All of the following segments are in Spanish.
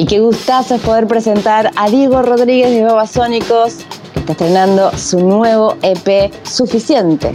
Y qué gustazo es poder presentar a Diego Rodríguez de Babasónicos, que está estrenando su nuevo EP Suficiente.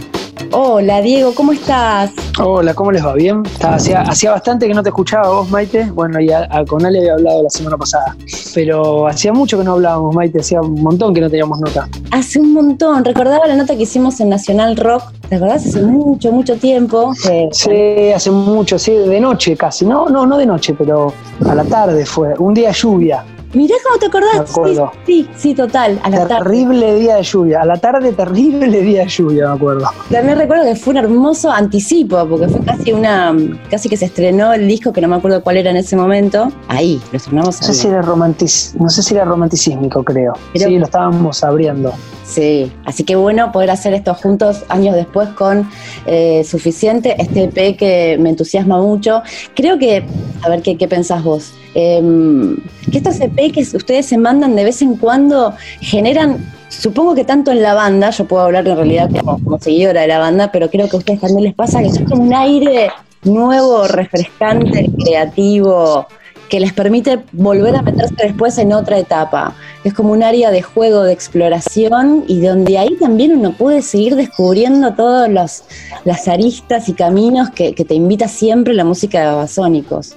Hola Diego, ¿cómo estás? Hola, ¿cómo les va? ¿Bien? Hacía, hacía bastante que no te escuchaba vos, Maite. Bueno, y a, con Ale había hablado la semana pasada. Pero hacía mucho que no hablábamos, Maite. Hacía un montón que no teníamos nota. Hace un montón. Recordaba la nota que hicimos en Nacional Rock. ¿Te acordás? Hace mucho, mucho tiempo. sí, hace mucho, sí, de noche casi. No, no, no de noche, pero a la tarde fue. Un día lluvia. Mirá cómo te acordás. Sí, sí, total. A la terrible día de lluvia. A la tarde, terrible día de lluvia, me acuerdo. También recuerdo que fue un hermoso anticipo, porque fue casi una. casi que se estrenó el disco, que no me acuerdo cuál era en ese momento. Ahí, lo estrenamos no sé si era romantic, No sé si era romanticísmico, creo. sí, lo estábamos abriendo. Sí, así que bueno poder hacer esto juntos años después con eh, Suficiente, este EP que me entusiasma mucho. Creo que, a ver, ¿qué, qué pensás vos? Em, que estos EP que ustedes se mandan de vez en cuando generan, supongo que tanto en la banda, yo puedo hablar en realidad como, seguidora de la banda, pero creo que a ustedes también les pasa que es como un aire nuevo, refrescante, creativo, que les permite volver a meterse después en otra etapa. Es como un área de juego, de exploración y donde ahí también uno puede seguir descubriendo todas las aristas y caminos que, te invita siempre la música de Babasónicos.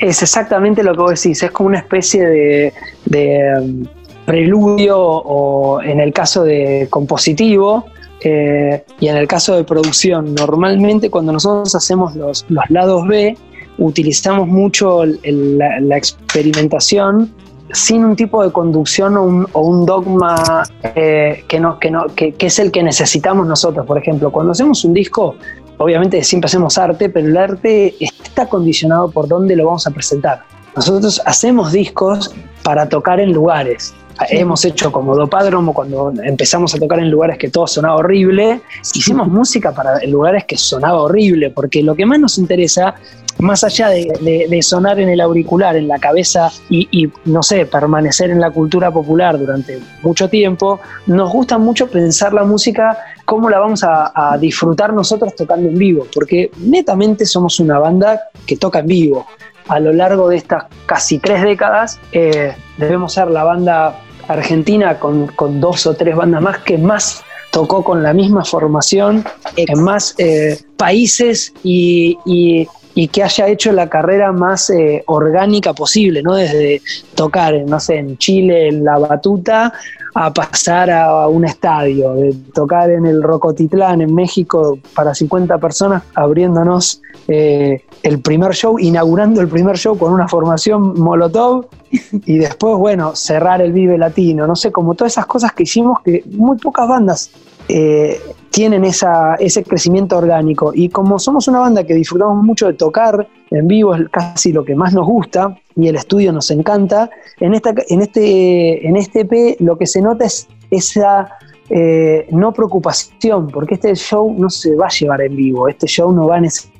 Es exactamente lo que vos decís, es como una especie de, um, preludio o en el caso de compositivo eh, y en el caso de producción. Normalmente cuando nosotros hacemos los, lados B, utilizamos mucho la, experimentación sin un tipo de conducción o un, dogma eh, que, no, que, no, que, es el que necesitamos nosotros. Por ejemplo, cuando hacemos un disco, obviamente siempre hacemos arte, pero el arte está condicionado por dónde lo vamos a presentar. Nosotros hacemos discos para tocar en lugares. Hemos hecho como Dopádromo cuando empezamos a tocar en lugares que todo sonaba horrible. Hicimos música para lugares que sonaba horrible, porque lo que más nos interesa más allá de, sonar en el auricular, en la cabeza y, no sé, permanecer en la cultura popular durante mucho tiempo, nos gusta mucho pensar la música, cómo la vamos a, disfrutar nosotros tocando en vivo, porque netamente somos una banda que toca en vivo. A lo largo de estas casi tres décadas, eh, debemos ser la banda argentina con, dos o tres bandas más que más tocó con la misma formación en más eh, países y, y que haya hecho la carrera más eh, orgánica posible, ¿no? Desde tocar, no sé, en Chile en la batuta a pasar a un estadio, de tocar en el Rocotitlán, en México, para 50 personas, abriéndonos eh, el primer show, inaugurando el primer show con una formación Molotov y después, bueno, cerrar el Vive Latino, no sé, como todas esas cosas que hicimos que muy pocas bandas eh, tienen esa, ese crecimiento orgánico. Y como somos una banda que disfrutamos mucho de tocar en vivo, es casi lo que más nos gusta y el estudio nos encanta, en, esta, en, este, en este EP lo que se nota es esa eh, no preocupación, porque este show no se va a llevar en vivo, este show no va a necesitar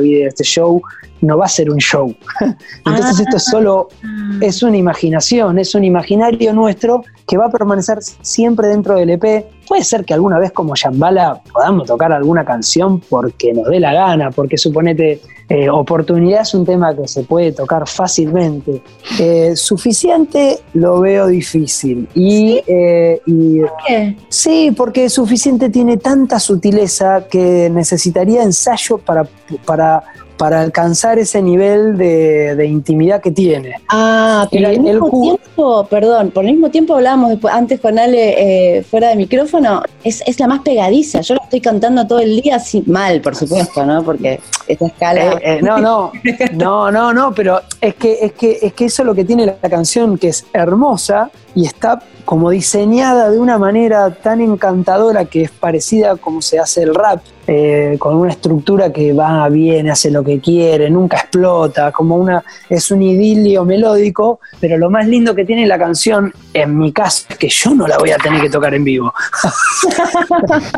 video, este show no va a ser un show. Entonces esto es solo, ah. es una imaginación, es un imaginario nuestro que va a permanecer siempre dentro del EP. Puede ser que alguna vez como Shambhala podamos tocar alguna canción porque nos dé la gana, porque suponete eh, oportunidad es un tema que se puede tocar fácilmente. Eh, suficiente lo veo difícil. Y, eh, ¿Por qué? Sí, porque suficiente tiene tanta sutileza que necesitaría ensayo para, para para alcanzar ese nivel de, intimidad que tiene. Ah, pero al mismo tiempo, perdón, por el mismo tiempo hablábamos después, antes con Ale eh, fuera de micrófono, es, la más pegadiza. Yo lo estoy cantando todo el día así, mal, por supuesto, ¿no? Porque esta escala. Eh, eh, no, no, no, no, no, pero es que, es que, es que eso es lo que tiene la canción, que es hermosa y está como diseñada de una manera tan encantadora que es parecida a como se hace el rap, eh, con una estructura que va bien, hace lo que quiere, nunca explota, como una, es un idilio melódico, pero lo más lindo que tiene la canción, en mi caso, es que yo no la voy a tener que tocar en vivo.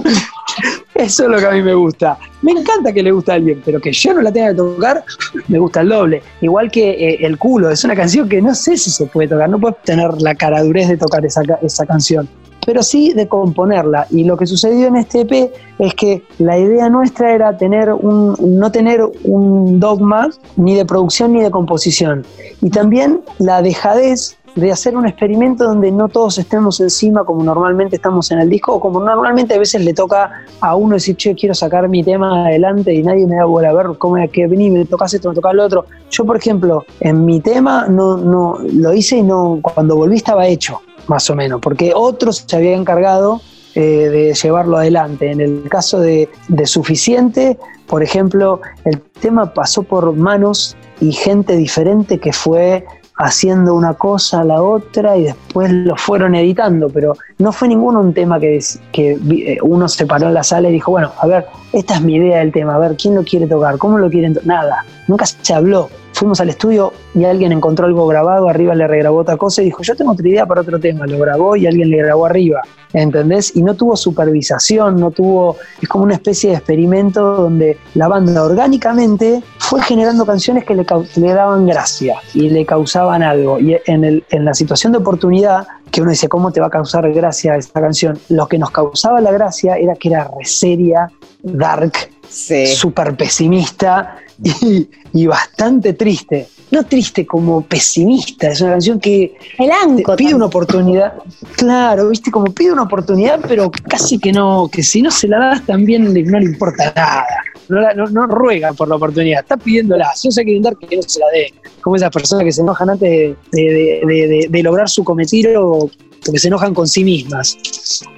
Eso es lo que a mí me gusta. Me encanta que le guste a alguien, pero que yo no la tenga que tocar, me gusta el doble. Igual que eh, El culo, es una canción que no sé si se puede tocar, no puedes tener la caradurez de tocar esa, esa canción. Pero sí de componerla. Y lo que sucedió en este EP es que la idea nuestra era tener un, no tener un dogma ni de producción ni de composición. Y también la dejadez de hacer un experimento donde no todos estemos encima como normalmente estamos en el disco o como normalmente a veces le toca a uno decir, che, quiero sacar mi tema adelante y nadie me da bola a ver cómo es que vení, me tocas esto, me tocas lo otro. Yo, por ejemplo, en mi tema no, no lo hice y no cuando volví estaba hecho, más o menos, porque otros se habían encargado eh, de llevarlo adelante. En el caso de, de Suficiente, por ejemplo, el tema pasó por manos y gente diferente que fue haciendo una cosa a la otra y después lo fueron editando, pero no fue ninguno un tema que, que eh, uno se paró en la sala y dijo, bueno, a ver, esta es mi idea del tema, a ver, ¿quién lo quiere tocar? ¿Cómo lo quieren tocar? Nada, nunca se habló. Fuimos al estudio y alguien encontró algo grabado, arriba le regrabó otra cosa y dijo, yo tengo otra idea para otro tema, lo grabó y alguien le grabó arriba, ¿entendés? Y no tuvo supervisación, no tuvo, es como una especie de experimento donde la banda orgánicamente fue generando canciones que le, le daban gracia y le causaban algo. Y en, el, en la situación de oportunidad, que uno dice, ¿cómo te va a causar gracia esta canción? Lo que nos causaba la gracia era que era reseria, dark, súper pesimista y, y, bastante triste. No triste, como pesimista. Es una canción que El pide una oportunidad. Claro, viste, como pide una oportunidad, pero casi que no, que si no se la das también no le importa nada no, ruega por la oportunidad, está pidiéndola. Si no se quiere dar, que no se la dé. Como esas personas que se enojan antes de, lograr su cometido porque se enojan con sí mismas.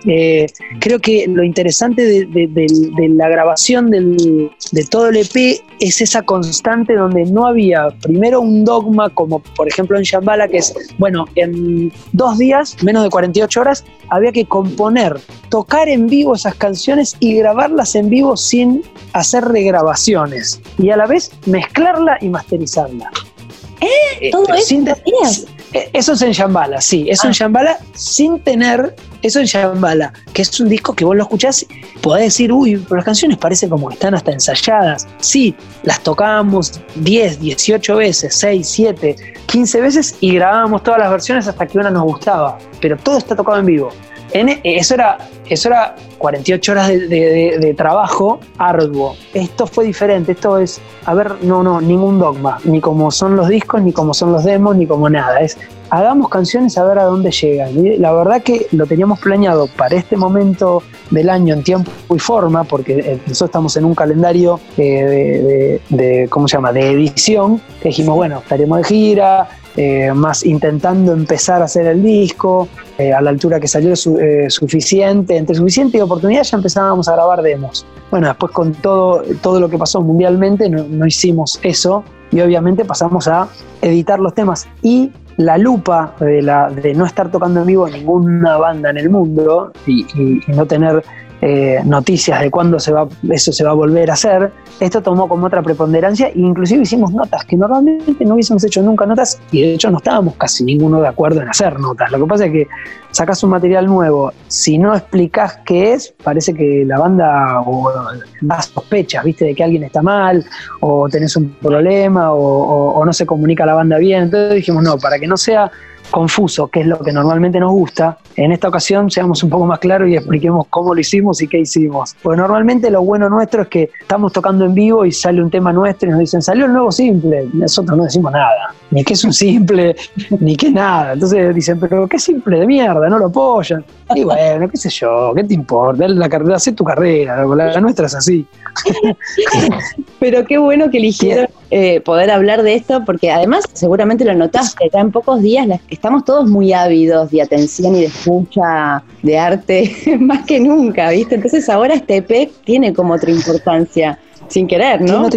Eh, creo que lo interesante de, la grabación de todo el EP es esa constante donde no había primero un dogma como por ejemplo en Shambhala que es, bueno, en dos días, menos de 48 horas, había que componer, tocar en vivo esas canciones y grabarlas en vivo sin hacer regrabaciones y a la vez mezclarla y masterizarla. ¿Eh? ¿Todo eso? Eh, eso es en Shambhala, sí, eso en ah. Shambhala sin tener, eso en Shambhala, que es un disco que vos lo escuchás, podés decir, uy, pero las canciones parecen como que están hasta ensayadas. Sí, las tocábamos 10, 18 veces, 6, 7, 15 veces y grabábamos todas las versiones hasta que una nos gustaba, pero todo está tocado en vivo. En, eso, era, eso era 48 horas de, trabajo arduo. Esto fue diferente, esto es, a ver, no, no, ningún dogma, ni como son los discos, ni como son los demos, ni como nada. Es, hagamos canciones a ver a dónde llegan. Y la verdad que lo teníamos planeado para este momento del año en tiempo y forma, porque eh, nosotros estamos en un calendario eh, de, de, ¿cómo se llama?, de edición, que dijimos, bueno, estaremos de gira, eh, más intentando empezar a hacer el disco, eh, a la altura que salió eh, suficiente, entre suficiente y oportunidad ya empezábamos a grabar demos. Bueno, después con todo, todo lo que pasó mundialmente no, hicimos eso y obviamente pasamos a editar los temas. Y la lupa de, la, de no estar tocando en vivo ninguna banda en el mundo y no tener eh, noticias de cuándo se va, eso se va a volver a hacer, esto tomó como otra preponderancia e inclusive hicimos notas que normalmente no hubiésemos hecho nunca notas y de hecho no estábamos casi ninguno de acuerdo en hacer notas. Lo que pasa es que sacas un material nuevo, si no explicas qué es, parece que la banda o, da sospechas, viste, de que alguien está mal o tenés un problema o, o no se comunica la banda bien. Entonces dijimos, no, para que no sea confuso, que es lo que normalmente nos gusta, en esta ocasión seamos un poco más claros y expliquemos cómo lo hicimos y qué hicimos. Porque normalmente lo bueno nuestro es que estamos tocando en vivo y sale un tema nuestro y nos dicen, salió el nuevo simple. Nosotros no decimos nada, ni que es un simple, ni que nada. Entonces dicen, pero qué simple de mierda, no lo apoyan. Y bueno, qué sé yo, ¿qué te importa? La carrera, haz tu carrera, la nuestra es así. Pero qué bueno que eligieron eh, poder hablar de esto, porque además seguramente lo notaste, ya en pocos días estamos todos muy ávidos de atención y de escucha, de arte, más que nunca, ¿viste? Entonces ahora este EP tiene como otra importancia, sin querer, ¿no?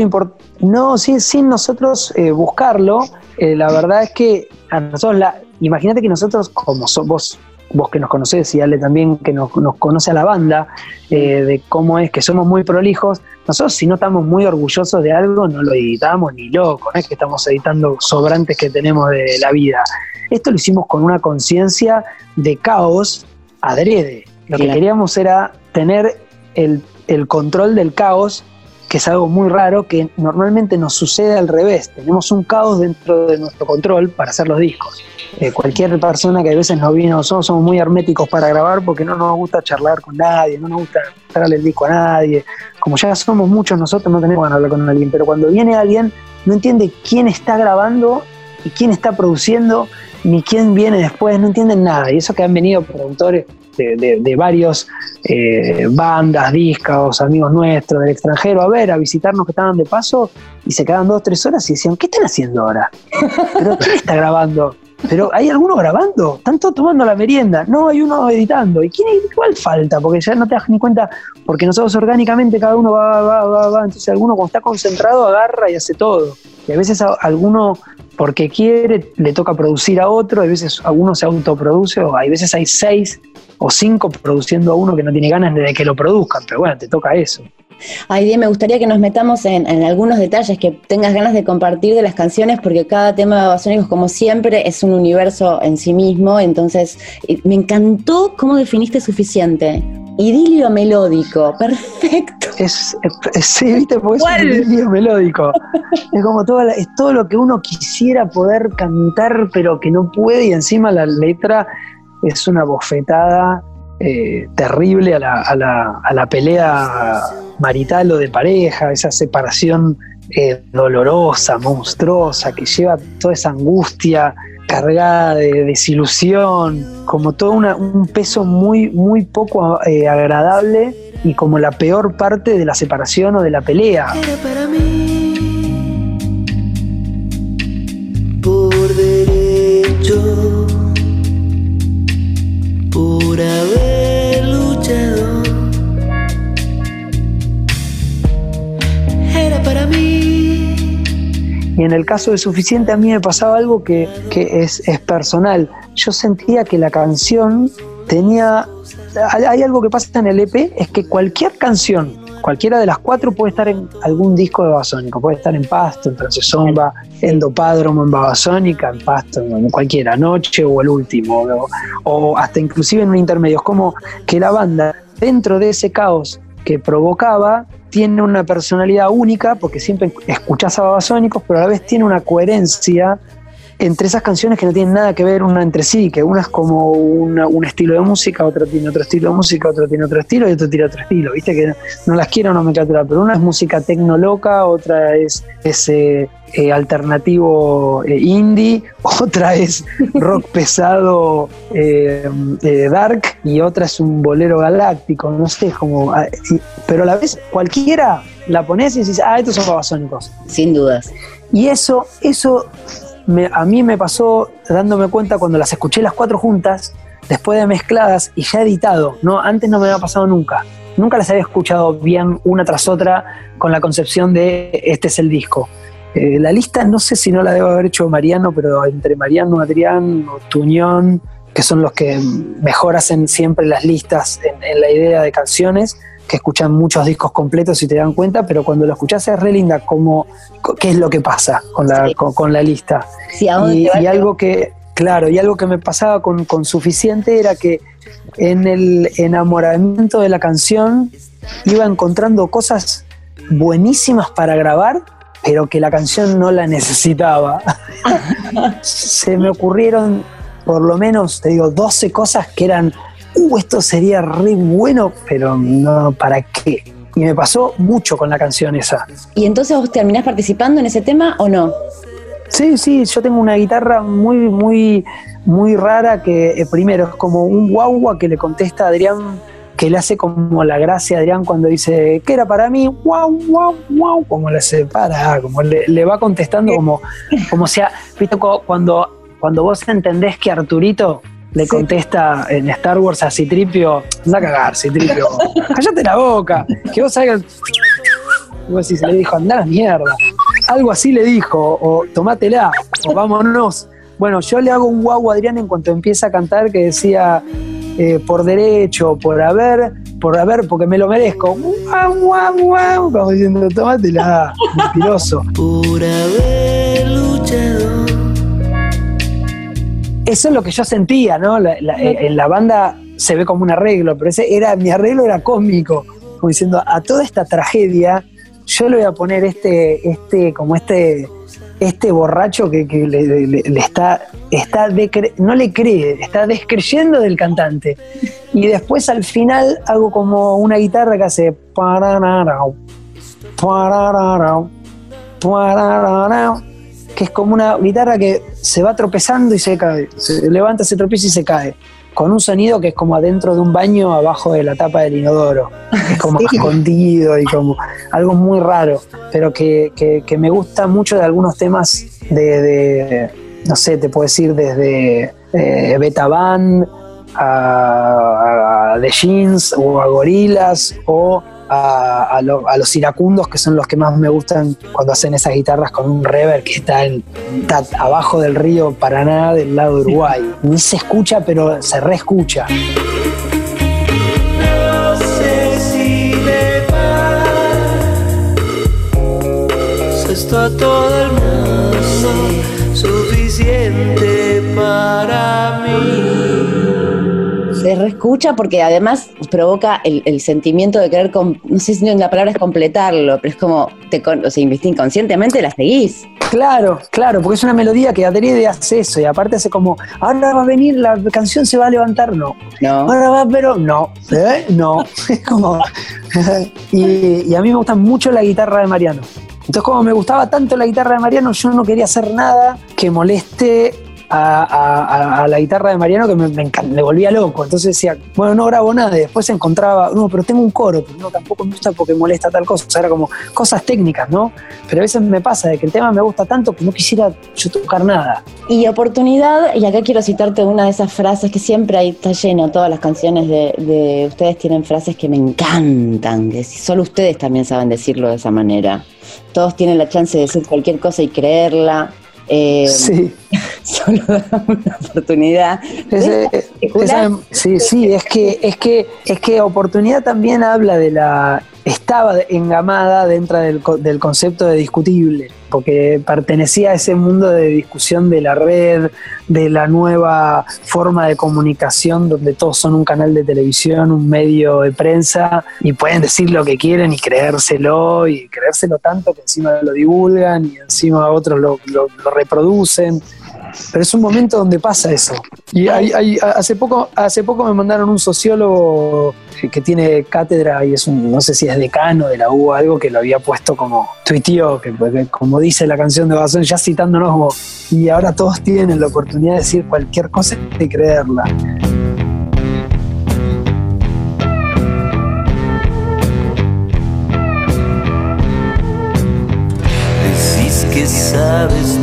no, sin, sin nosotros eh, buscarlo, eh, la verdad es que a nosotros, imagínate que nosotros, como vos vos que nos conocés y Ale también que nos, conoce a la banda, eh, de cómo es que somos muy prolijos, nosotros si no estamos muy orgullosos de algo no lo editamos ni loco, no es que estamos editando sobrantes que tenemos de la vida. Esto lo hicimos con una conciencia de caos adrede. Lo que queríamos era tener el, el control del caos que es algo muy raro que normalmente nos sucede al revés. Tenemos un caos dentro de nuestro control para hacer los discos. eh, cualquier persona que a veces nos viene, nosotros somos muy herméticos para grabar porque no nos gusta charlar con nadie, no nos gusta darle el disco a nadie. Como ya somos muchos, nosotros no tenemos ganas hablar con alguien, pero cuando viene alguien, no entiende quién está grabando y quién está produciendo, ni quién viene después, no entienden nada. Y eso que han venido productores de, de, varios eh, bandas, discos, amigos nuestros del extranjero a ver, a visitarnos que estaban de paso y se quedaban dos, tres horas y decían, ¿qué están haciendo ahora? ¿Pero quién está grabando? Pero hay alguno grabando, están todos tomando la merienda, no hay uno editando. ¿Y quién igual falta? Porque ya no te das ni cuenta, porque nosotros orgánicamente cada uno va, va, va, va. Entonces alguno cuando está concentrado agarra y hace todo. Y a veces a, alguno porque quiere le toca producir a otro, a veces alguno se autoproduce, o hay veces hay seis o cinco produciendo a uno que no tiene ganas de que lo produzcan, pero bueno, te toca eso. Ay, me gustaría que nos metamos en, algunos detalles que tengas ganas de compartir de las canciones, porque cada tema de Babasónicos, como siempre, es un universo en sí mismo. Entonces, me encantó cómo definiste suficiente. Idilio melódico, perfecto. Es, sí, viste, porque es un idilio melódico. es como todo, es todo lo que uno quisiera poder cantar, pero que no puede, y encima la letra es una bofetada eh, terrible a la, a, la, a la, pelea marital o de pareja, esa separación eh, dolorosa, monstruosa, que lleva toda esa angustia cargada de desilusión, como todo un peso muy, muy poco eh, agradable y como la peor parte de la separación o de la pelea. para mí, por derecho en el caso de Suficiente a mí me pasaba algo que, es, es personal. Yo sentía que la canción tenía... Hay algo que pasa en el EP, es que cualquier canción cualquiera de las cuatro puede estar en algún disco de Babasónico, puede estar en Pasto, en Francesomba, en Dopádromo, en Babasónica, en Pasto, en cualquiera, Noche o el último, o, hasta inclusive en un intermedio. Es como que la banda, dentro de ese caos que provocaba, tiene una personalidad única, porque siempre escuchás a Babasónicos, pero a la vez tiene una coherencia entre esas canciones que no tienen nada que ver una entre sí, que una es como un estilo de música, otra tiene otro estilo de música, otra tiene otro estilo y otro tiene otro estilo, viste que no las quiero nomenclatura, pero una es música tecnoloca, otra es ese eh, alternativo eh, indie, otra es rock pesado eh, dark y otra es un bolero galáctico, no sé, como, ah, pero a la vez cualquiera la pones y dices, ah, estos son babasónicos. Sin dudas. Y eso, eso a mí me pasó dándome cuenta cuando las escuché las cuatro juntas, después de mezcladas y ya editado, ¿no? Antes no me había pasado nunca. Nunca las había escuchado bien una tras otra con la concepción de este es el disco. Eh, la lista no sé si no la debo haber hecho Mariano, pero entre Mariano, Adrián Tuñón, que son los que mejor hacen siempre las listas en la idea de canciones, que escuchan muchos discos completos y te dan cuenta, pero cuando lo escuchas es re linda como qué es lo que pasa con la, con, la lista. y, algo que, claro, y algo que me pasaba con, con Suficiente era que en el enamoramiento de la canción iba encontrando cosas buenísimas para grabar, pero que la canción no la necesitaba. Se me ocurrieron por lo menos, te digo, 12 cosas que eran uh, esto sería re bueno, pero no, ¿para qué? Y me pasó mucho con la canción esa. ¿Y entonces vos terminás participando en ese tema o no? Sí, sí, yo tengo una guitarra muy, muy, muy rara que eh, primero es como un guagua que le contesta a Adrián, que le hace como la gracia a Adrián cuando dice, ¿qué era para mí? Guau, guau, guau, como le separa, como le, va contestando como, como sea, viste, cuando, cuando vos entendés que Arturito le contesta en Star Wars a Citripio, anda a cagar, Citripio, cállate la boca, que vos salgas. Y vos decís, le dijo, anda a la mierda. Algo así le dijo, o tomátela, o vámonos. Bueno, yo le hago un guau a Adrián en cuanto empieza a cantar que decía, eh, por derecho, por haber, por haber, porque me lo merezco. Guau, guau, guau, como diciendo, tomátela, mentiroso. Por haber eso es lo que yo sentía, ¿no? Eh, en la banda se ve como un arreglo, pero ese era, mi arreglo era cósmico, como diciendo, a toda esta tragedia, yo le voy a poner este, este, como este, este borracho que, le, está, está no le cree, está descreyendo del cantante. Y después al final hago como una guitarra que hace que es como una guitarra que se va tropezando y se cae, se levanta, se tropieza y se cae. Con un sonido que es como adentro de un baño abajo de la tapa del inodoro. Es como escondido y como algo muy raro, pero que, me gusta mucho de algunos temas de, no sé, te puedo decir desde eh, Beta Band a, The Jeans o a Gorilas o a, los iracundos, que son los que más me gustan cuando hacen esas guitarras con un reverb que está, abajo del río Paraná, del lado de Uruguay. Ni se escucha, pero se reescucha. No sé si todo el mundo suficiente para mí se reescucha porque además provoca el, sentimiento de querer, no sé si la palabra es completarlo, pero es como, te, o sea, inconscientemente la seguís. Claro, claro, porque es una melodía que adrede hace eso y aparte hace como, ahora va a venir, la canción se va a levantar, no. No. Ahora va, pero no, ¿eh? no. Es como, y, y a mí me gusta mucho la guitarra de Mariano. Entonces, como me gustaba tanto la guitarra de Mariano, yo no quería hacer nada que moleste a, la guitarra de Mariano que me, me, volvía loco. Entonces decía, bueno, no grabo nada. Y después encontraba, no, pero tengo un coro, pero no, tampoco me gusta porque molesta tal cosa. O sea, era como cosas técnicas, ¿no? Pero a veces me pasa de que el tema me gusta tanto que no quisiera yo tocar nada. Y oportunidad, y acá quiero citarte una de esas frases que siempre ahí está lleno, todas las canciones de, de ustedes tienen frases que me encantan, que solo ustedes también saben decirlo de esa manera. Todos tienen la chance de decir cualquier cosa y creerla. Eh, sí. Solo una oportunidad. sí, sí, es que, es que, es que oportunidad también habla de la estaba engamada dentro del, del, concepto de discutible, porque pertenecía a ese mundo de discusión de la red, de la nueva forma de comunicación, donde todos son un canal de televisión, un medio de prensa, y pueden decir lo que quieren y creérselo, y creérselo tanto que encima lo divulgan y encima otros lo, lo, lo reproducen. Pero es un momento donde pasa eso. Y hay, hace, poco, hace poco me mandaron un sociólogo que tiene cátedra y es un, no sé si es decano de la U o algo que lo había puesto como tuiteó, que, que como dice la canción de Bazón, ya citándonos como, y ahora todos tienen la oportunidad de decir cualquier cosa y creerla. Sabes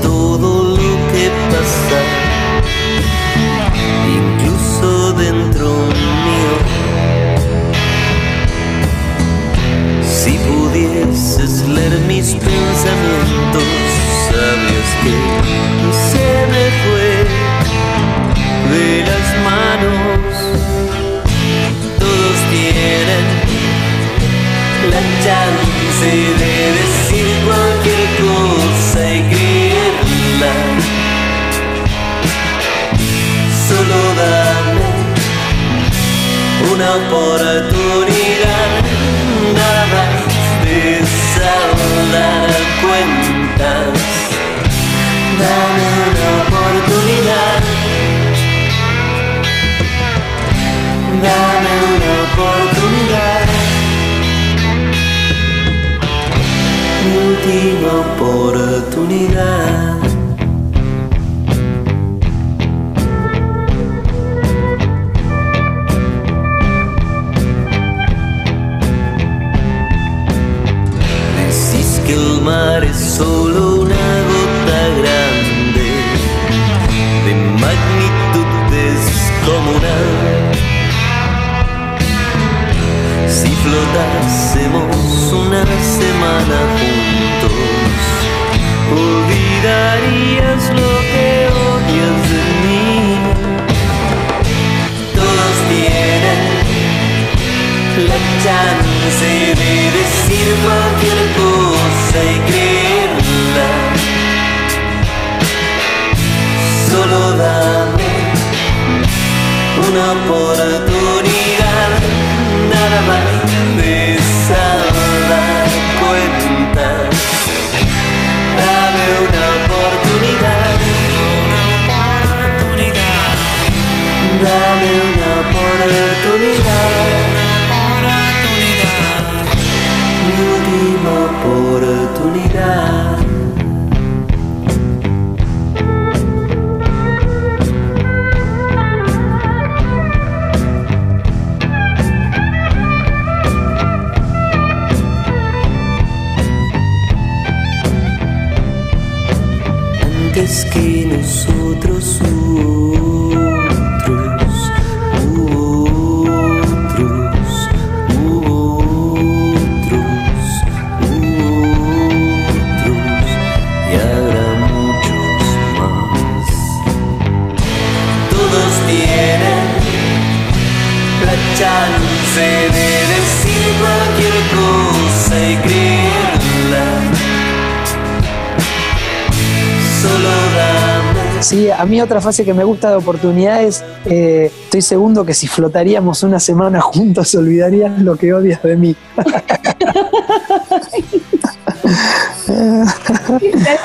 Antes que nosotros. Otros, Sí, a mí otra fase que me gusta de oportunidades, eh, estoy seguro que si flotaríamos una semana juntos olvidarías lo que odias de mí.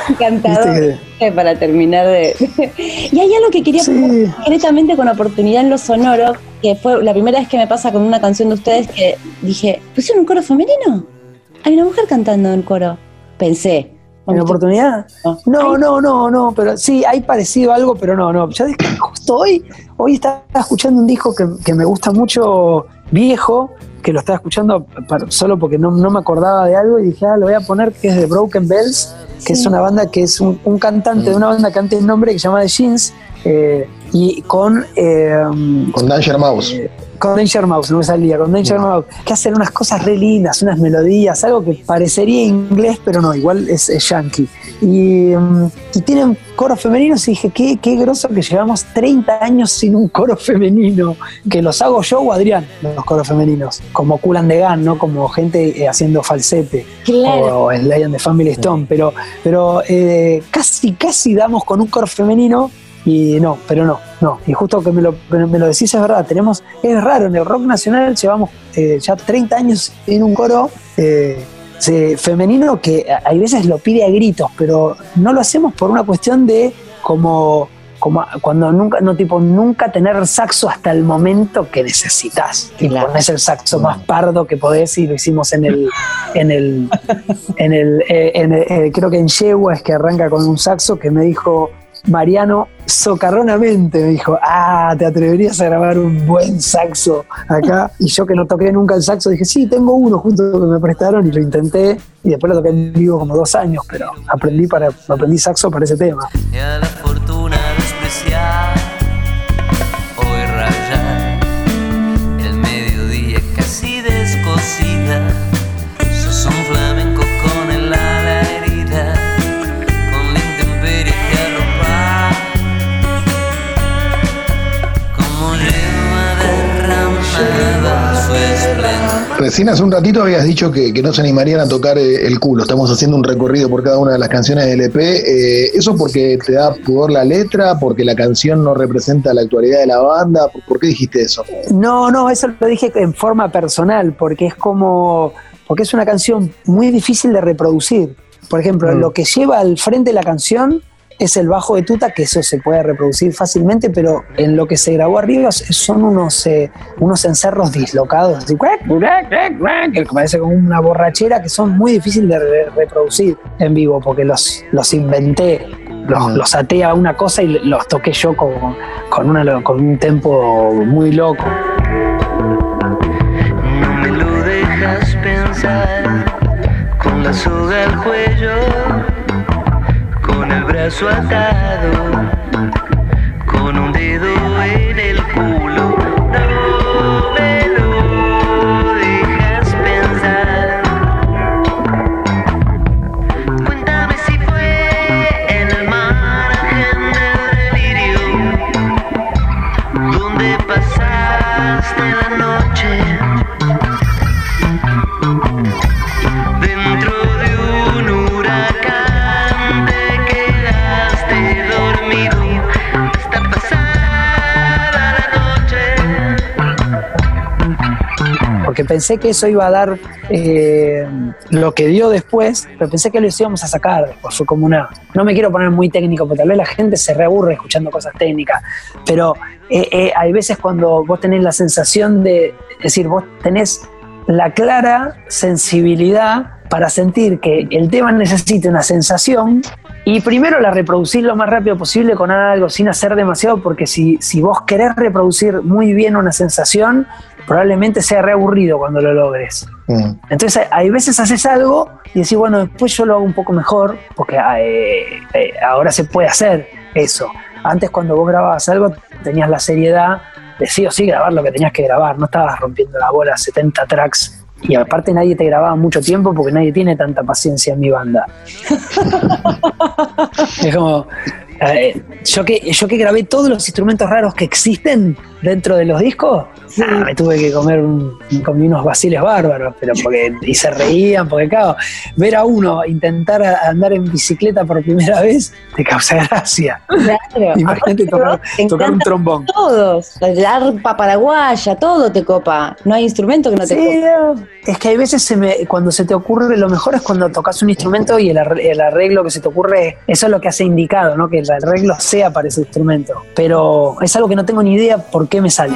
Encantador. Viste Eh, Para terminar de. y hay algo que quería Sí. preguntar directamente con oportunidad en lo sonoro, que fue la primera vez que me pasa con una canción de ustedes que dije, ¿pusieron un coro femenino? Hay una mujer cantando en coro. Pensé. ¿En oportunidad? No, no, no, no, pero sí, hay parecido algo, pero no, no. Ya dije, justo hoy, hoy estaba escuchando un disco que, que me gusta mucho, viejo, que lo estaba escuchando para- solo porque no, no me acordaba de algo y dije, ah, lo voy a poner, que es de Broken Bells, que es una banda que es un, un cantante de una banda que antes nombre que se llama The Jeans, eh, y con... eh, Con Danger Mouse. Con Danger Mouse, no me salía, con Danger Mouse, que hacen unas cosas re lindas, unas melodías, algo que parecería inglés, pero no, igual es, es yankee. Y, mm, y tienen coros femeninos y dije, qué, qué groso que llevamos 30 años sin un coro femenino, que los hago yo o Adrián, los coros femeninos, como Cool and the Gun, ¿no? Como gente eh, haciendo falsete Claro. o el Lion de Family Stone, pero, pero eh, casi, casi damos con un coro femenino y no, pero no, no. Y justo que me lo, me lo decís es verdad, tenemos, es raro, en el rock nacional llevamos eh, ya 30 años en un coro eh, femenino que a- hay veces lo pide a gritos, pero no lo hacemos por una cuestión de como... Como cuando nunca, no tipo, nunca tener saxo hasta el momento que necesitas. Tipo, Claro. no es el saxo más pardo que podés y lo hicimos en el, en el, en el, eh, en el- eh, creo que en Yegua es que arranca con un saxo que me dijo Mariano socarronamente, me dijo, ah, ¿te atreverías a grabar un buen saxo acá? Y yo que no toqué nunca el saxo, dije, sí, tengo uno justo que me prestaron y lo intenté y después lo toqué en vivo como dos años, pero aprendí, para, aprendí saxo para ese tema. Recién hace un ratito habías dicho que, que no se animarían a tocar eh, el culo. Estamos haciendo un recorrido por cada una de las canciones del EP. Eh, ¿Eso porque te da pudor la letra? ¿Porque la canción no representa la actualidad de la banda? ¿Por, por qué dijiste eso? No, no, eso lo dije en forma personal, porque es como, porque es una canción muy difícil de reproducir. Por ejemplo, Mm. lo que lleva al frente la canción es el bajo de tuta, que eso se puede reproducir fácilmente, pero en lo que se grabó arriba son unos, eh, unos encerros dislocados, así, que parece como una borrachera, que son muy difíciles de re- reproducir en vivo, porque los, los inventé, los, Mm. los até a una cosa y los toqué yo con, con, una, con un tempo muy loco. No me lo dejas pensar con la soga al cuello, brazo atado, con un dedo en el culo. Pensé que eso iba a dar eh, lo que dio después, pero pensé que lo íbamos a sacar después. Fue como una. No me quiero poner muy técnico, porque tal vez la gente se reaburre escuchando cosas técnicas, pero eh, eh, hay veces cuando vos tenés la sensación de. Es decir, vos tenés la clara sensibilidad para sentir que el tema necesita una sensación y primero la reproducir lo más rápido posible con algo, sin hacer demasiado, porque si, si vos querés reproducir muy bien una sensación, probablemente sea reaburrido cuando lo logres. Mm. Entonces hay veces haces algo y decís, bueno, después yo lo hago un poco mejor, porque eh, eh, ahora se puede hacer eso. Antes cuando vos grababas algo tenías la seriedad de sí o sí grabar lo que tenías que grabar, no estabas rompiendo la bola 70 tracks y aparte nadie te grababa mucho tiempo porque nadie tiene tanta paciencia en mi banda. es como, eh, yo, que, yo que grabé todos los instrumentos raros que existen dentro de los discos, ah, me tuve que comer un, comí unos basiles bárbaros, pero porque, y se reían, porque claro, ver a uno intentar andar en bicicleta por primera vez te causa gracia. Claro. Imagínate tocar, tocar un trombón. Todos, la arpa paraguaya, todo te copa. No hay instrumento que no te Sí, copa. es que hay veces se me- cuando se te ocurre, lo mejor es cuando tocas un instrumento y el, arre- el arreglo que se te ocurre, eso es lo que hace indicado, ¿no? que el arreglo sea para ese instrumento. Pero es algo que no tengo ni idea por qué me sale.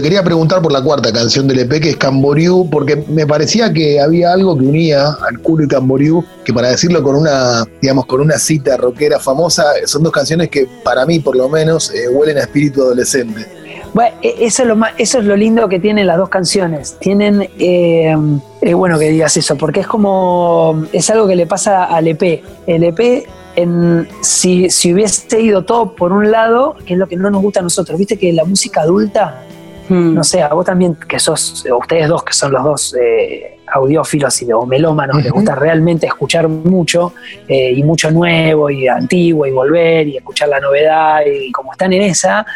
Te quería preguntar por la cuarta canción del EP, que es Camboriú, porque me parecía que había algo que unía al culo y Camboriú, que para decirlo con una, digamos, con una cita rockera famosa, son dos canciones que para mí, por lo menos, eh, huelen a espíritu adolescente. Bueno, e- eso es lo, más, eso es lo lindo que tienen las dos canciones. Tienen, eh, bueno que digas eso, porque es como, es algo que le pasa al EP. El EP, en, si, si hubiese ido todo por un lado, que es lo que no nos gusta a nosotros, viste que la música adulta, Mm. no sé, a vos también, que sos, ustedes dos que son los dos eh, audiófilos y, o melómanos, les gusta realmente escuchar mucho eh, y mucho nuevo y antiguo y volver y escuchar la novedad y como están en esa,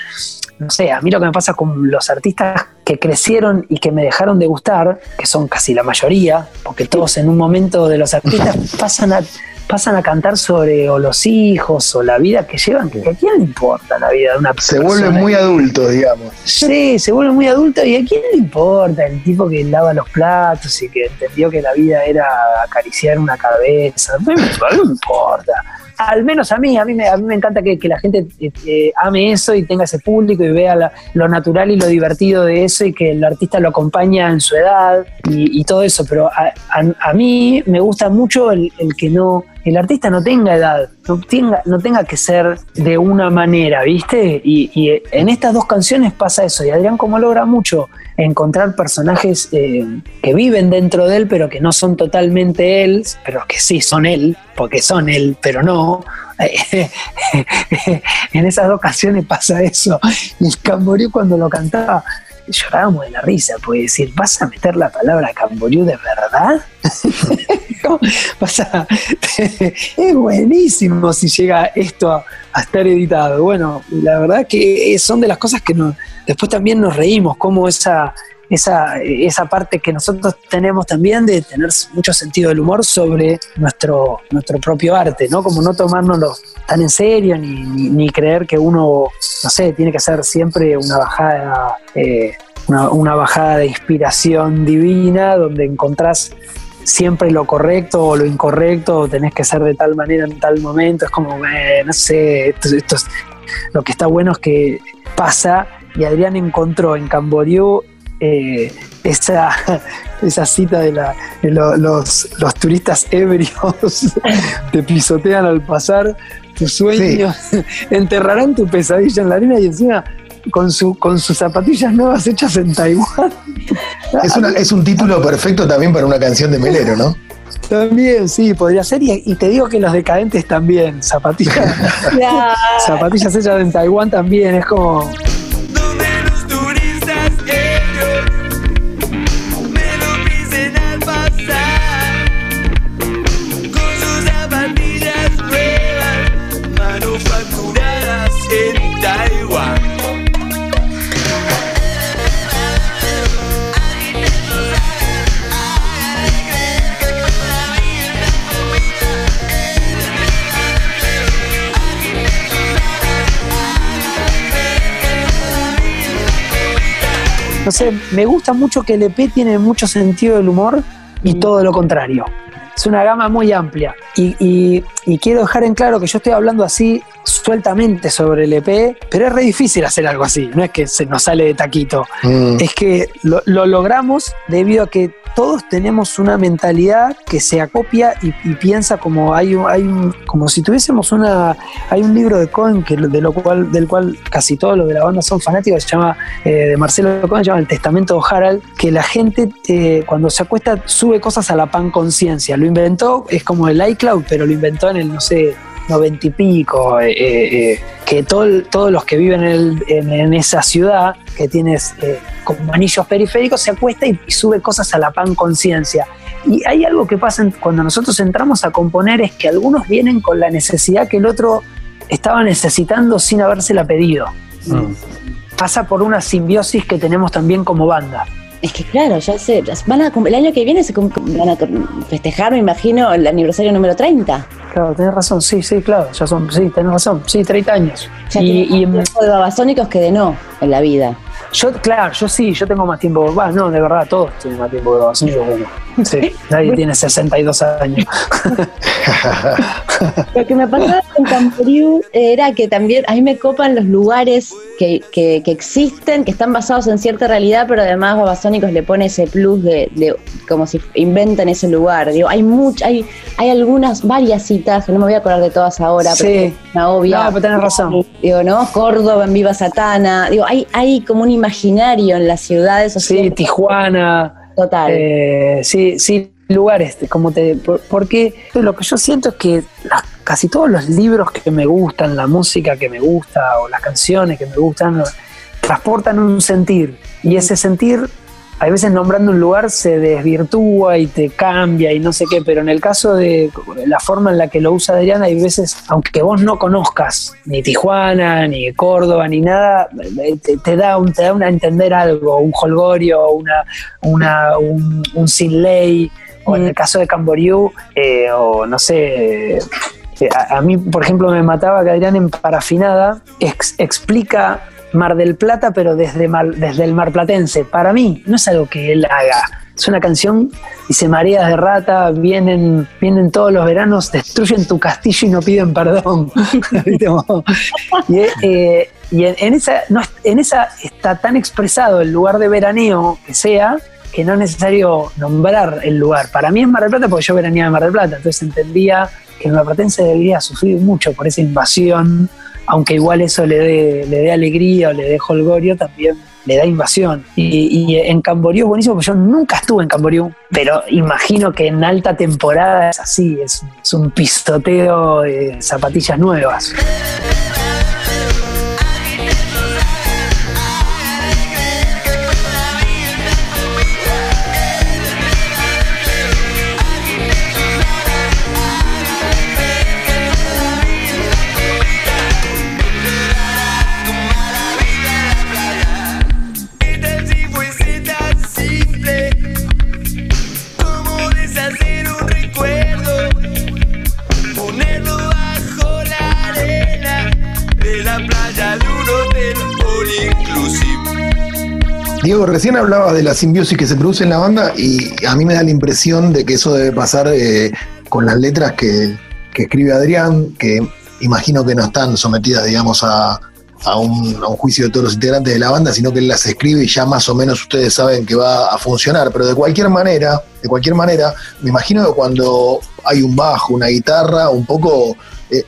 no sé, a mí lo que me pasa con los artistas que crecieron y que me dejaron de gustar, que son casi la mayoría, porque todos en un momento de los artistas pasan a, pasan a cantar sobre o los hijos o la vida que llevan, que a quién le importa la vida de una Se persona. vuelven muy adultos, digamos. Sí, se vuelve muy adulto y a quién le importa el tipo que lava los platos y que entendió que la vida era acariciar una cabeza. No me, no me importa. Al menos a mí, a mí me, a mí me encanta que, que la gente eh, eh, ame eso y tenga ese público y vea la- lo natural y lo divertido de eso y que el artista lo acompaña en su edad y, y todo eso. Pero a, a- a mí me gusta mucho el, el que no, el artista no tenga edad, no tenga, no tenga que ser de una manera, ¿viste? Y, y en estas dos canciones pasa eso. Y Adrián, como logra mucho encontrar personajes eh, que viven dentro de él, pero que no son totalmente él, pero que sí son él, porque son él, pero no. en esas dos canciones pasa eso. Y Camboriú cuando lo cantaba, llorábamos de la risa, puede decir, ¿vas a meter la palabra Camboriú de verdad? ¿Cómo vas a- es buenísimo si llega esto a, estar editado. Bueno, la verdad que son de las cosas que después también nos reímos, como esa, esa, esa parte que nosotros tenemos también de tener mucho sentido del humor sobre nuestro, nuestro propio arte, ¿no? Como no tomárnoslo tan en serio ni, ni- creer que uno, no sé, tiene que hacer siempre una bajada, eh, una, bajada de inspiración divina donde encontrás siempre lo correcto o lo incorrecto, o tenés que ser de tal manera en tal momento, es como, eh, no sé, esto es- lo que está bueno es que pasa y Adrián encontró en Camboriú eh, esa, esa cita de, la, de lo- los, los turistas ebrios te pisotean al pasar tus sueños, enterrarán tu pesadilla en la arena y encima con, su, con sus zapatillas nuevas hechas en Taiwán. Es, una- es un título perfecto también para una canción de Melero, ¿no? También, sí, podría ser. Y, y te digo que los decadentes también. Zapatillas, zapatillas hechas en Taiwán también. Es como. No sé, me gusta mucho que el EP tiene mucho sentido del humor y todo lo contrario. Es una gama muy amplia. Y, y- y quiero dejar en claro que yo estoy hablando así sueltamente sobre el EP, pero es re difícil hacer algo así. No es que se nos sale de taquito. Mm. Es que lo, lo logramos debido a que todos tenemos una mentalidad que se acopia y, y piensa como hay, un- hay un- como si tuviésemos una hay un libro de Cohen que de lo cual del cual casi todos los de la banda son fanáticos se llama eh, de Marcelo Cohen se llama el Testamento de Harald que la gente eh, cuando se acuesta sube cosas a la pan conciencia lo inventó es como el iCloud pero lo inventó en el no sé noventa y pico, eh, eh, eh, que todo todos los que viven en, el- en- en esa ciudad, que tienes eh, como anillos periféricos, se acuesta y, y sube cosas a la pan conciencia. Y hay algo que pasa en- cuando nosotros entramos a componer, es que algunos vienen con la necesidad que el otro estaba necesitando sin habérsela pedido. Pasa por una simbiosis que tenemos también como banda. Es que claro, ya sé, van a, el año que viene se van a festejar, me imagino, el aniversario número 30. Claro, tenés razón, sí, sí, claro, ya son, sí, tenés razón, sí, 30 años. Ya y, y, más tiempo de babasónicos que de no en la vida. Yo, claro, yo sí, yo tengo más tiempo. Va, no, de verdad, todos tienen más tiempo de bueno, sí, nadie tiene 62 años. Lo que me pasaba con Camboriú era que también a mí me copan los lugares que, que- que existen, que están basados en cierta realidad, pero además Babasónicos le pone ese plus de, de como si inventan ese lugar. Digo, hay much, hay, hay algunas, varias citas, que no me voy a acordar de todas ahora, Sí. pero es una obvia. No, pero tenés razón. Digo, ¿no? Córdoba en Viva Satana. Digo, hay, hay como un imaginario en las ciudades. o Sí, Tijuana. Total. eh, sí, sí, lugares, como te. por- Porque lo que yo siento es que las- casi todos los libros que me gustan, la música que me gusta o las canciones que me gustan, transportan un sentir. Y ese sentir, a veces nombrando un lugar, se desvirtúa y te cambia y no sé qué, pero en el caso de la forma en la que lo usa Adriana, hay veces, aunque vos no conozcas ni Tijuana, ni Córdoba, ni nada, eh, te, te da, un, te da una a entender algo, un holgorio, una, una, un, un sin ley, o en el caso de Camboriú, eh, o no sé, eh, a, a mí, por ejemplo, me mataba que Adrián en Parafinada ex- explica Mar del Plata, pero desde, Mar- desde el Mar Platense. Para mí, no es algo que él haga. Es una canción, dice Mareas de Rata, vienen, vienen todos los veranos, destruyen tu castillo y no piden perdón. Eh, y en, en esa, no, en esa está tan expresado el lugar de veraneo que sea, que no es necesario nombrar el lugar. Para mí es Mar del Plata porque yo veraneaba en Mar del Plata, entonces entendía que el marplatense debería sufrir mucho por esa invasión, aunque igual eso le dé, le dé alegría o le dé holgorio, también le da invasión. Y, en Camboriú es buenísimo, porque yo nunca estuve en Camboriú, pero imagino que en alta temporada es así, es, es un pistoteo de zapatillas nuevas. Recién hablaba de la simbiosis que se produce en la banda y a mí me da la impresión de que eso debe pasar eh, con las letras que, escribe Adrián, que imagino que no están sometidas, digamos, a, un, a un juicio de todos los integrantes de la banda, sino que él las escribe y ya más o menos ustedes saben que va a funcionar. Pero de cualquier manera, de cualquier manera, me imagino que cuando hay un bajo, una guitarra, un poco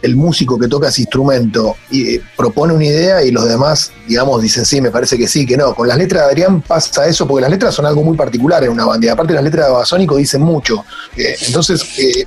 el músico que toca ese instrumento y eh, propone una idea y los demás, digamos, dicen sí, me parece que sí, que no. Con las letras de Adrián pasa eso, porque las letras son algo muy particular en una banda. Y aparte las letras de Babasónico dicen mucho. Eh, entonces, eh,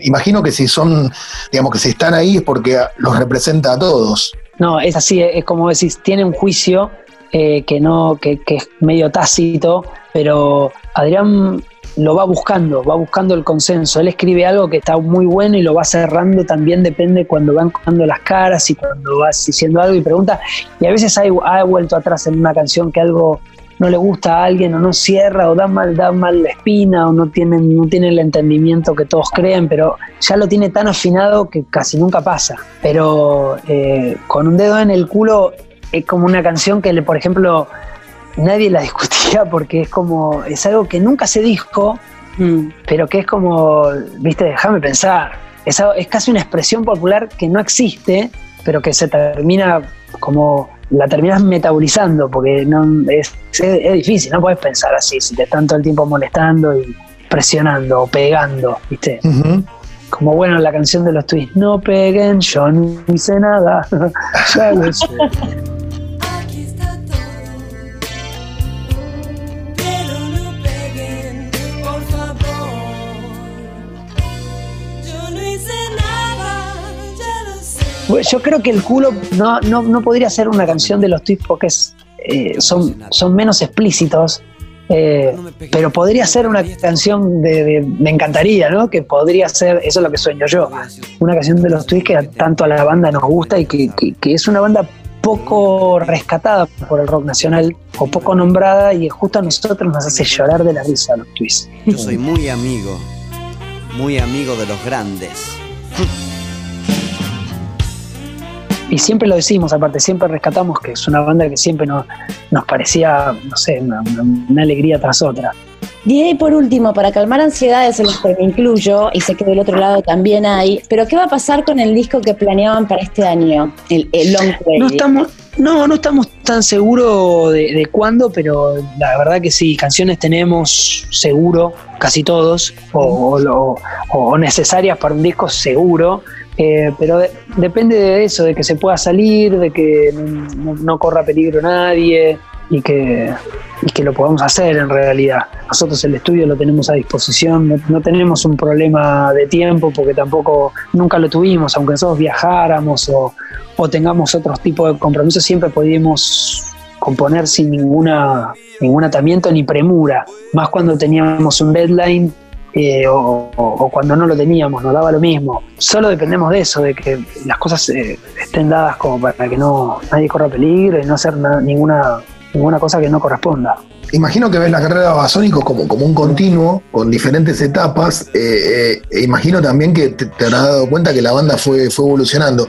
imagino que si son, digamos, que si están ahí es porque los representa a todos. No, es así, es como decís, tiene un juicio eh, que no, que, que es medio tácito, pero Adrián lo va buscando, va buscando el consenso. Él escribe algo que está muy bueno y lo va cerrando, también depende cuando van contando las caras y cuando vas diciendo algo y pregunta. Y a veces hay- ha vuelto atrás en una canción que algo no le gusta a alguien o no cierra o da mal, da mal la espina o no tienen, no el entendimiento que todos creen, pero ya lo tiene tan afinado que casi nunca pasa. Pero eh, con un dedo en el culo es como una canción que, por ejemplo, nadie la discutía porque es como, es algo que nunca se dijo Mm. pero que es como, viste, déjame pensar. Esa- es casi una expresión popular que no existe, pero que se termina como la terminas metabolizando, porque no es, es, es difícil, no puedes pensar así, si te están todo el tiempo molestando y presionando o pegando, ¿viste? Como bueno la canción de los Twists, no peguen, yo no hice nada, ya lo sé. Yo creo que el culo no, no, no podría ser una canción de los Twists porque es, eh, son, son menos explícitos. eh, pero podría ser una canción de, Me encantaría, ¿no? Que podría ser, eso es lo que sueño yo, una canción de los Twists que tanto a la banda nos gusta y que, que- que es una banda poco rescatada por el rock nacional o poco nombrada y justo a nosotros nos hace llorar de la risa los Twists. Yo soy muy amigo, muy amigo de los grandes. Y siempre lo decimos, aparte, siempre rescatamos que es una banda que siempre nos, nos parecía, no sé, una, alegría tras otra. Y por último, para calmar ansiedades en los que me incluyo, y sé que del otro lado también hay, pero ¿qué va a pasar con el disco que planeaban para este año? El, el Long Play. No estamos, no, no estamos tan seguros de, de cuándo, pero la verdad que sí, canciones tenemos seguro, casi todos, o, o lo- o necesarias para un disco seguro. Eh, pero de- depende de eso, de que se pueda salir, de que no, corra peligro nadie y que, lo podamos hacer en realidad. Nosotros el estudio lo tenemos a disposición, no, no tenemos un problema de tiempo porque tampoco nunca lo tuvimos, aunque nosotros viajáramos o, o tengamos otros tipos de compromisos, siempre podíamos componer sin ninguna, ningún atamiento ni premura, más cuando teníamos un deadline eh, o, cuando no lo teníamos, nos daba lo mismo. Solo dependemos de eso, de que las cosas eh, estén dadas como para que no nadie corra peligro y no hacer na- ninguna, ninguna cosa que no corresponda. Imagino que ves la carrera de Babasónicos como, como un continuo, con diferentes etapas. eh, eh, e imagino también que te, te habrás dado cuenta que la banda fue, fue evolucionando.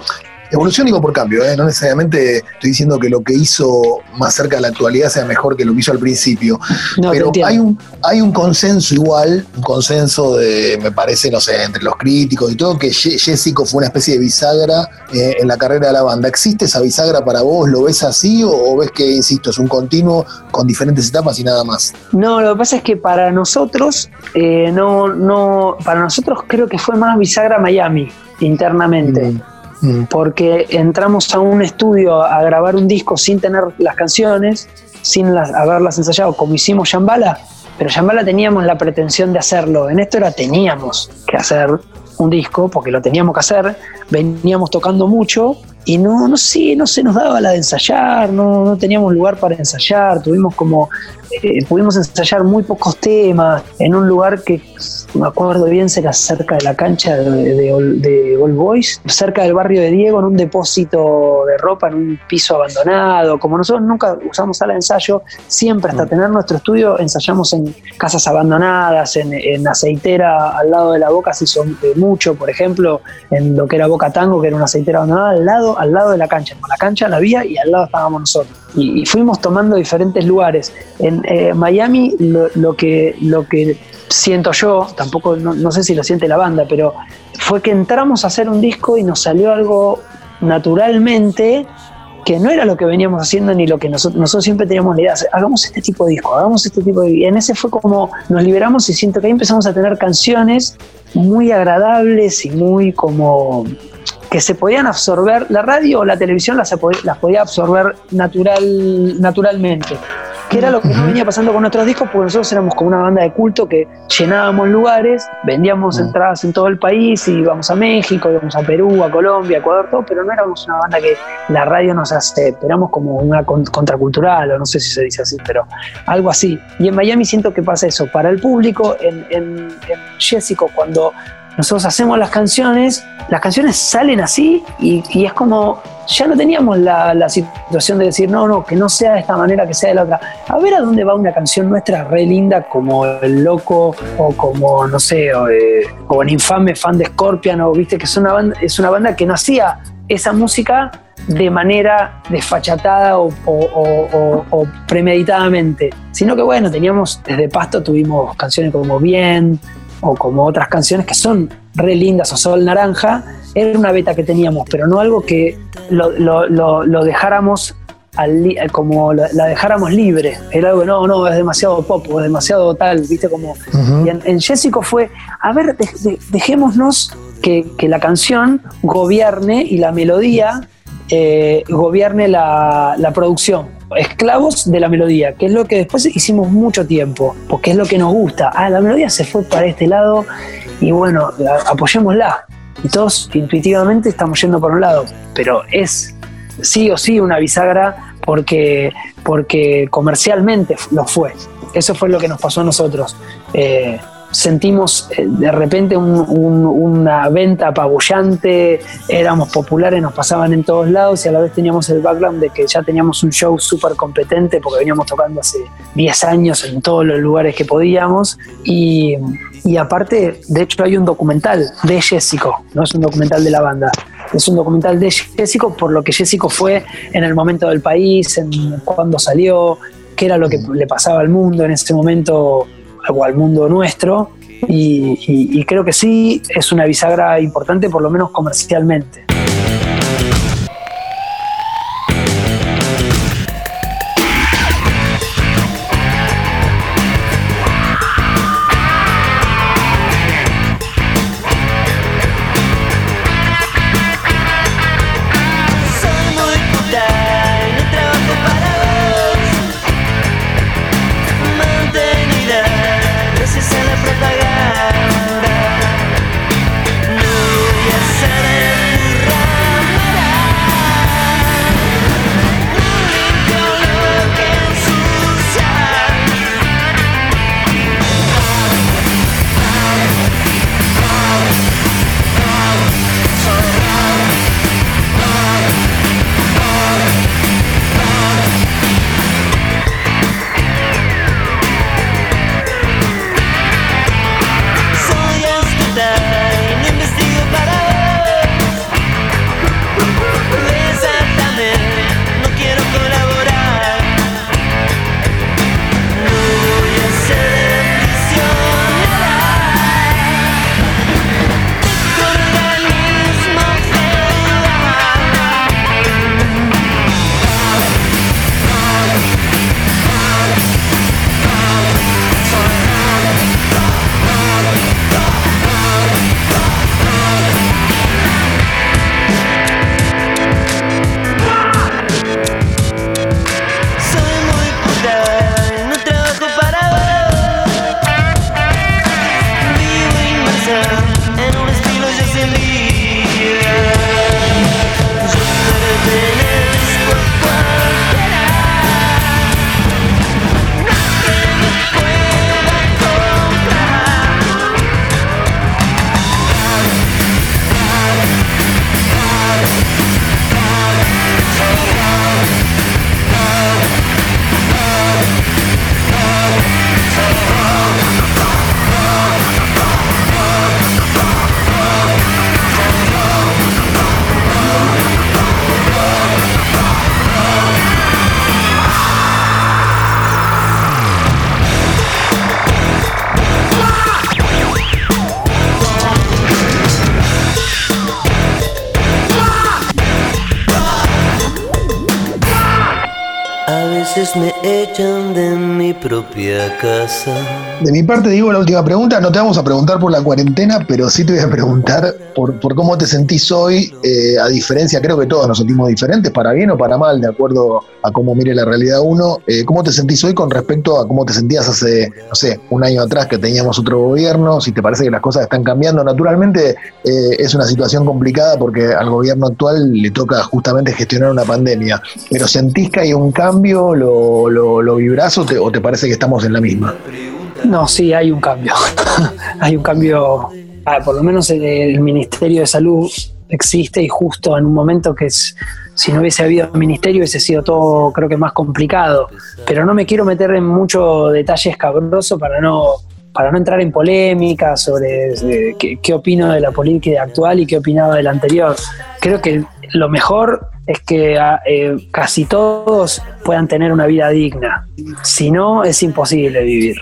Evolución digo por cambio, ¿eh? no necesariamente estoy diciendo que lo que hizo más cerca de la actualidad sea mejor que lo que hizo al principio. No, pero hay un, hay un consenso igual, un consenso de, me parece, no sé, entre los críticos y todo, que Jessico fue una especie de bisagra eh, en la carrera de la banda. ¿Existe esa bisagra para vos? ¿Lo ves así o, o ves que, insisto, es un continuo con diferentes etapas y nada más? No, lo que pasa es que para nosotros, eh, no, no, para nosotros creo que fue más bisagra Miami internamente. Mm, porque entramos a un estudio a grabar un disco sin tener las canciones, sin las, haberlas ensayado, como hicimos Shambhala, pero Shambhala teníamos la pretensión de hacerlo. En esto era teníamos que hacer un disco, porque lo teníamos que hacer, veníamos tocando mucho y no, no sé, no se nos daba la de ensayar, no, no teníamos lugar para ensayar, tuvimos como, eh, pudimos ensayar muy pocos temas en un lugar que me acuerdo bien, era cerca de la cancha de, de, All Boys, cerca del barrio de Diego, en un depósito de ropa, en un piso abandonado. Como nosotros nunca usamos sala de ensayo, siempre hasta tener nuestro estudio ensayamos en casas abandonadas, en, en aceitera al lado de la boca se hizo eh, mucho, por ejemplo, en lo que era Boca Tango, que era una aceitera abandonada, al lado, al lado de la cancha. Con la cancha la vía y al lado estábamos nosotros. Y, fuimos tomando diferentes lugares. En eh, Miami lo, que, lo que siento yo, tampoco no, no sé si lo siente la banda, pero fue que entramos a hacer un disco y nos salió algo naturalmente que no era lo que veníamos haciendo ni lo que nosotros, nosotros siempre teníamos la idea, hagamos este tipo de disco, hagamos este tipo de... Y en ese fue como nos liberamos y siento que ahí empezamos a tener canciones muy agradables y muy como que se podían absorber, la radio o la televisión las, las podía absorber natural, naturalmente, que era lo que no venía pasando con nuestros discos, porque nosotros éramos como una banda de culto que llenábamos lugares, vendíamos entradas en todo el país, y íbamos a México, íbamos a Perú, a Colombia, a Ecuador, todo, pero no éramos una banda que la radio nos acepte, éramos como una con- contracultural, o no sé si se dice así, pero algo así. Y en Miami siento que pasa eso, para el público, en, en, en Jessico, cuando nosotros hacemos las canciones, las canciones salen así y, es como, ya no teníamos la, situación de decir, no, no, que no sea de esta manera, que sea de la otra. A ver a dónde va una canción nuestra re linda como El Loco o como, no sé, o, eh, el infame fan de Scorpion, o viste que es una banda, es una banda que no hacía esa música de manera desfachatada o premeditadamente, sino que bueno, teníamos, desde Pasto tuvimos canciones como Bien o como otras canciones que son re lindas o Sol Naranja, era una beta que teníamos, pero no algo que lo, lo- lo- lo dejáramos al como la, la dejáramos libre, era algo, no, no, es demasiado pop o es demasiado tal, viste como... Y en, en Jessico fue, a ver, de- de- dejémonos que, que la canción gobierne y la melodía eh, gobierne la, la producción. Esclavos de la melodía, que es lo que después hicimos mucho tiempo, porque es lo que nos gusta. Ah, la melodía se fue para este lado y bueno, apoyémosla. Y todos intuitivamente estamos yendo por un lado, pero es sí o sí una bisagra porque, porque comercialmente lo fue. Eso fue lo que nos pasó a nosotros. Eh, sentimos eh, de repente un- un- una venta apabullante, éramos populares, nos pasaban en todos lados y a la vez teníamos el background de que ya teníamos un show súper competente porque veníamos tocando hace 10 años en todos los lugares que podíamos. Y, y aparte, de hecho hay un documental de Jessico, no es un documental de la banda, es un documental de Jessico por lo que Jessico fue en el momento del país, en cuando salió, qué era lo que le pasaba al mundo en ese momento o al mundo nuestro. Y, y- y creo que sí es una bisagra importante, por lo menos comercialmente. Me echan de mi propia casa. De mi parte, digo la última pregunta. No te vamos a preguntar por la cuarentena, pero sí te voy a preguntar por, por cómo te sentís hoy. eh, a diferencia, creo que todos nos sentimos diferentes, para bien o para mal, de acuerdo a cómo mire la realidad uno. Eh, ¿Cómo te sentís hoy con respecto a cómo te sentías hace, no sé, un año atrás que teníamos otro gobierno? Si te parece que las cosas están cambiando. Naturalmente, eh, es una situación complicada porque al gobierno actual le toca justamente gestionar una pandemia. Pero ¿sentís que hay un cambio? ¿Lo, lo, vibrás o o te parece que estamos en la misma? No, sí, hay un cambio. hay un cambio, ah, por lo menos el, Ministerio de Salud existe y justo en un momento que es, si no hubiese habido ministerio hubiese sido todo creo que más complicado. Pero no me quiero meter en mucho detalle escabroso para no, para no entrar en polémica sobre eh, qué, opino de la política actual y qué opinaba del anterior, creo que lo mejor es que ah, eh, casi todos puedan tener una vida digna. Si no, es imposible vivir.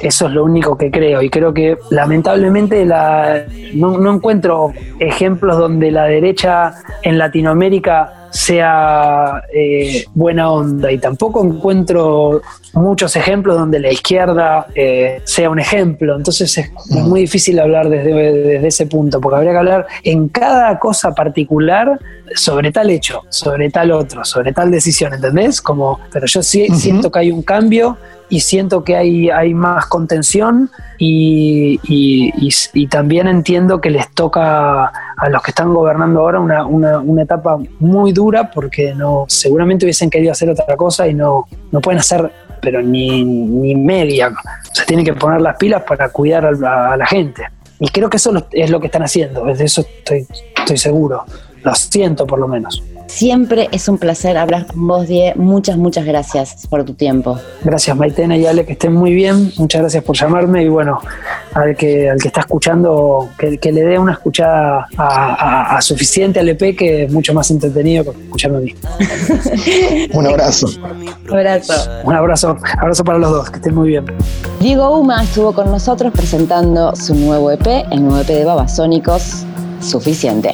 Eso es lo único que creo y creo que lamentablemente la, no encuentro ejemplos donde la derecha en Latinoamérica sea eh, buena onda y tampoco encuentro muchos ejemplos donde la izquierda eh, sea un ejemplo. Entonces es muy difícil hablar desde, desde ese punto, porque habría que hablar en cada cosa particular sobre tal hecho, sobre tal otro, sobre tal decisión, ¿entendés? Como, pero yo sí siento que hay un cambio y siento que hay, hay más contención y, y- y- y también entiendo que les toca a los que están gobernando ahora una, una- una etapa muy dura porque no seguramente hubiesen querido hacer otra cosa y no, no pueden hacer pero ni, ni media. Se tienen que poner las pilas para cuidar a a la gente. Y creo que eso es lo que están haciendo, de eso estoy, estoy seguro. Lo siento por lo menos. Siempre es un placer hablar con vos, Die. Muchas, muchas gracias por tu tiempo. Gracias Maitena y Ale, que estén muy bien. Muchas gracias por llamarme y bueno, al que, al que está escuchando, que, que le dé una escuchada a, a- a suficiente al EP, que es mucho más entretenido que escucharme a mí. Un abrazo. Abrazo. Un abrazo, abrazo para los dos, que estén muy bien. Diego Uma estuvo con nosotros presentando su nuevo EP, el nuevo EP de Babasónicos, Suficiente.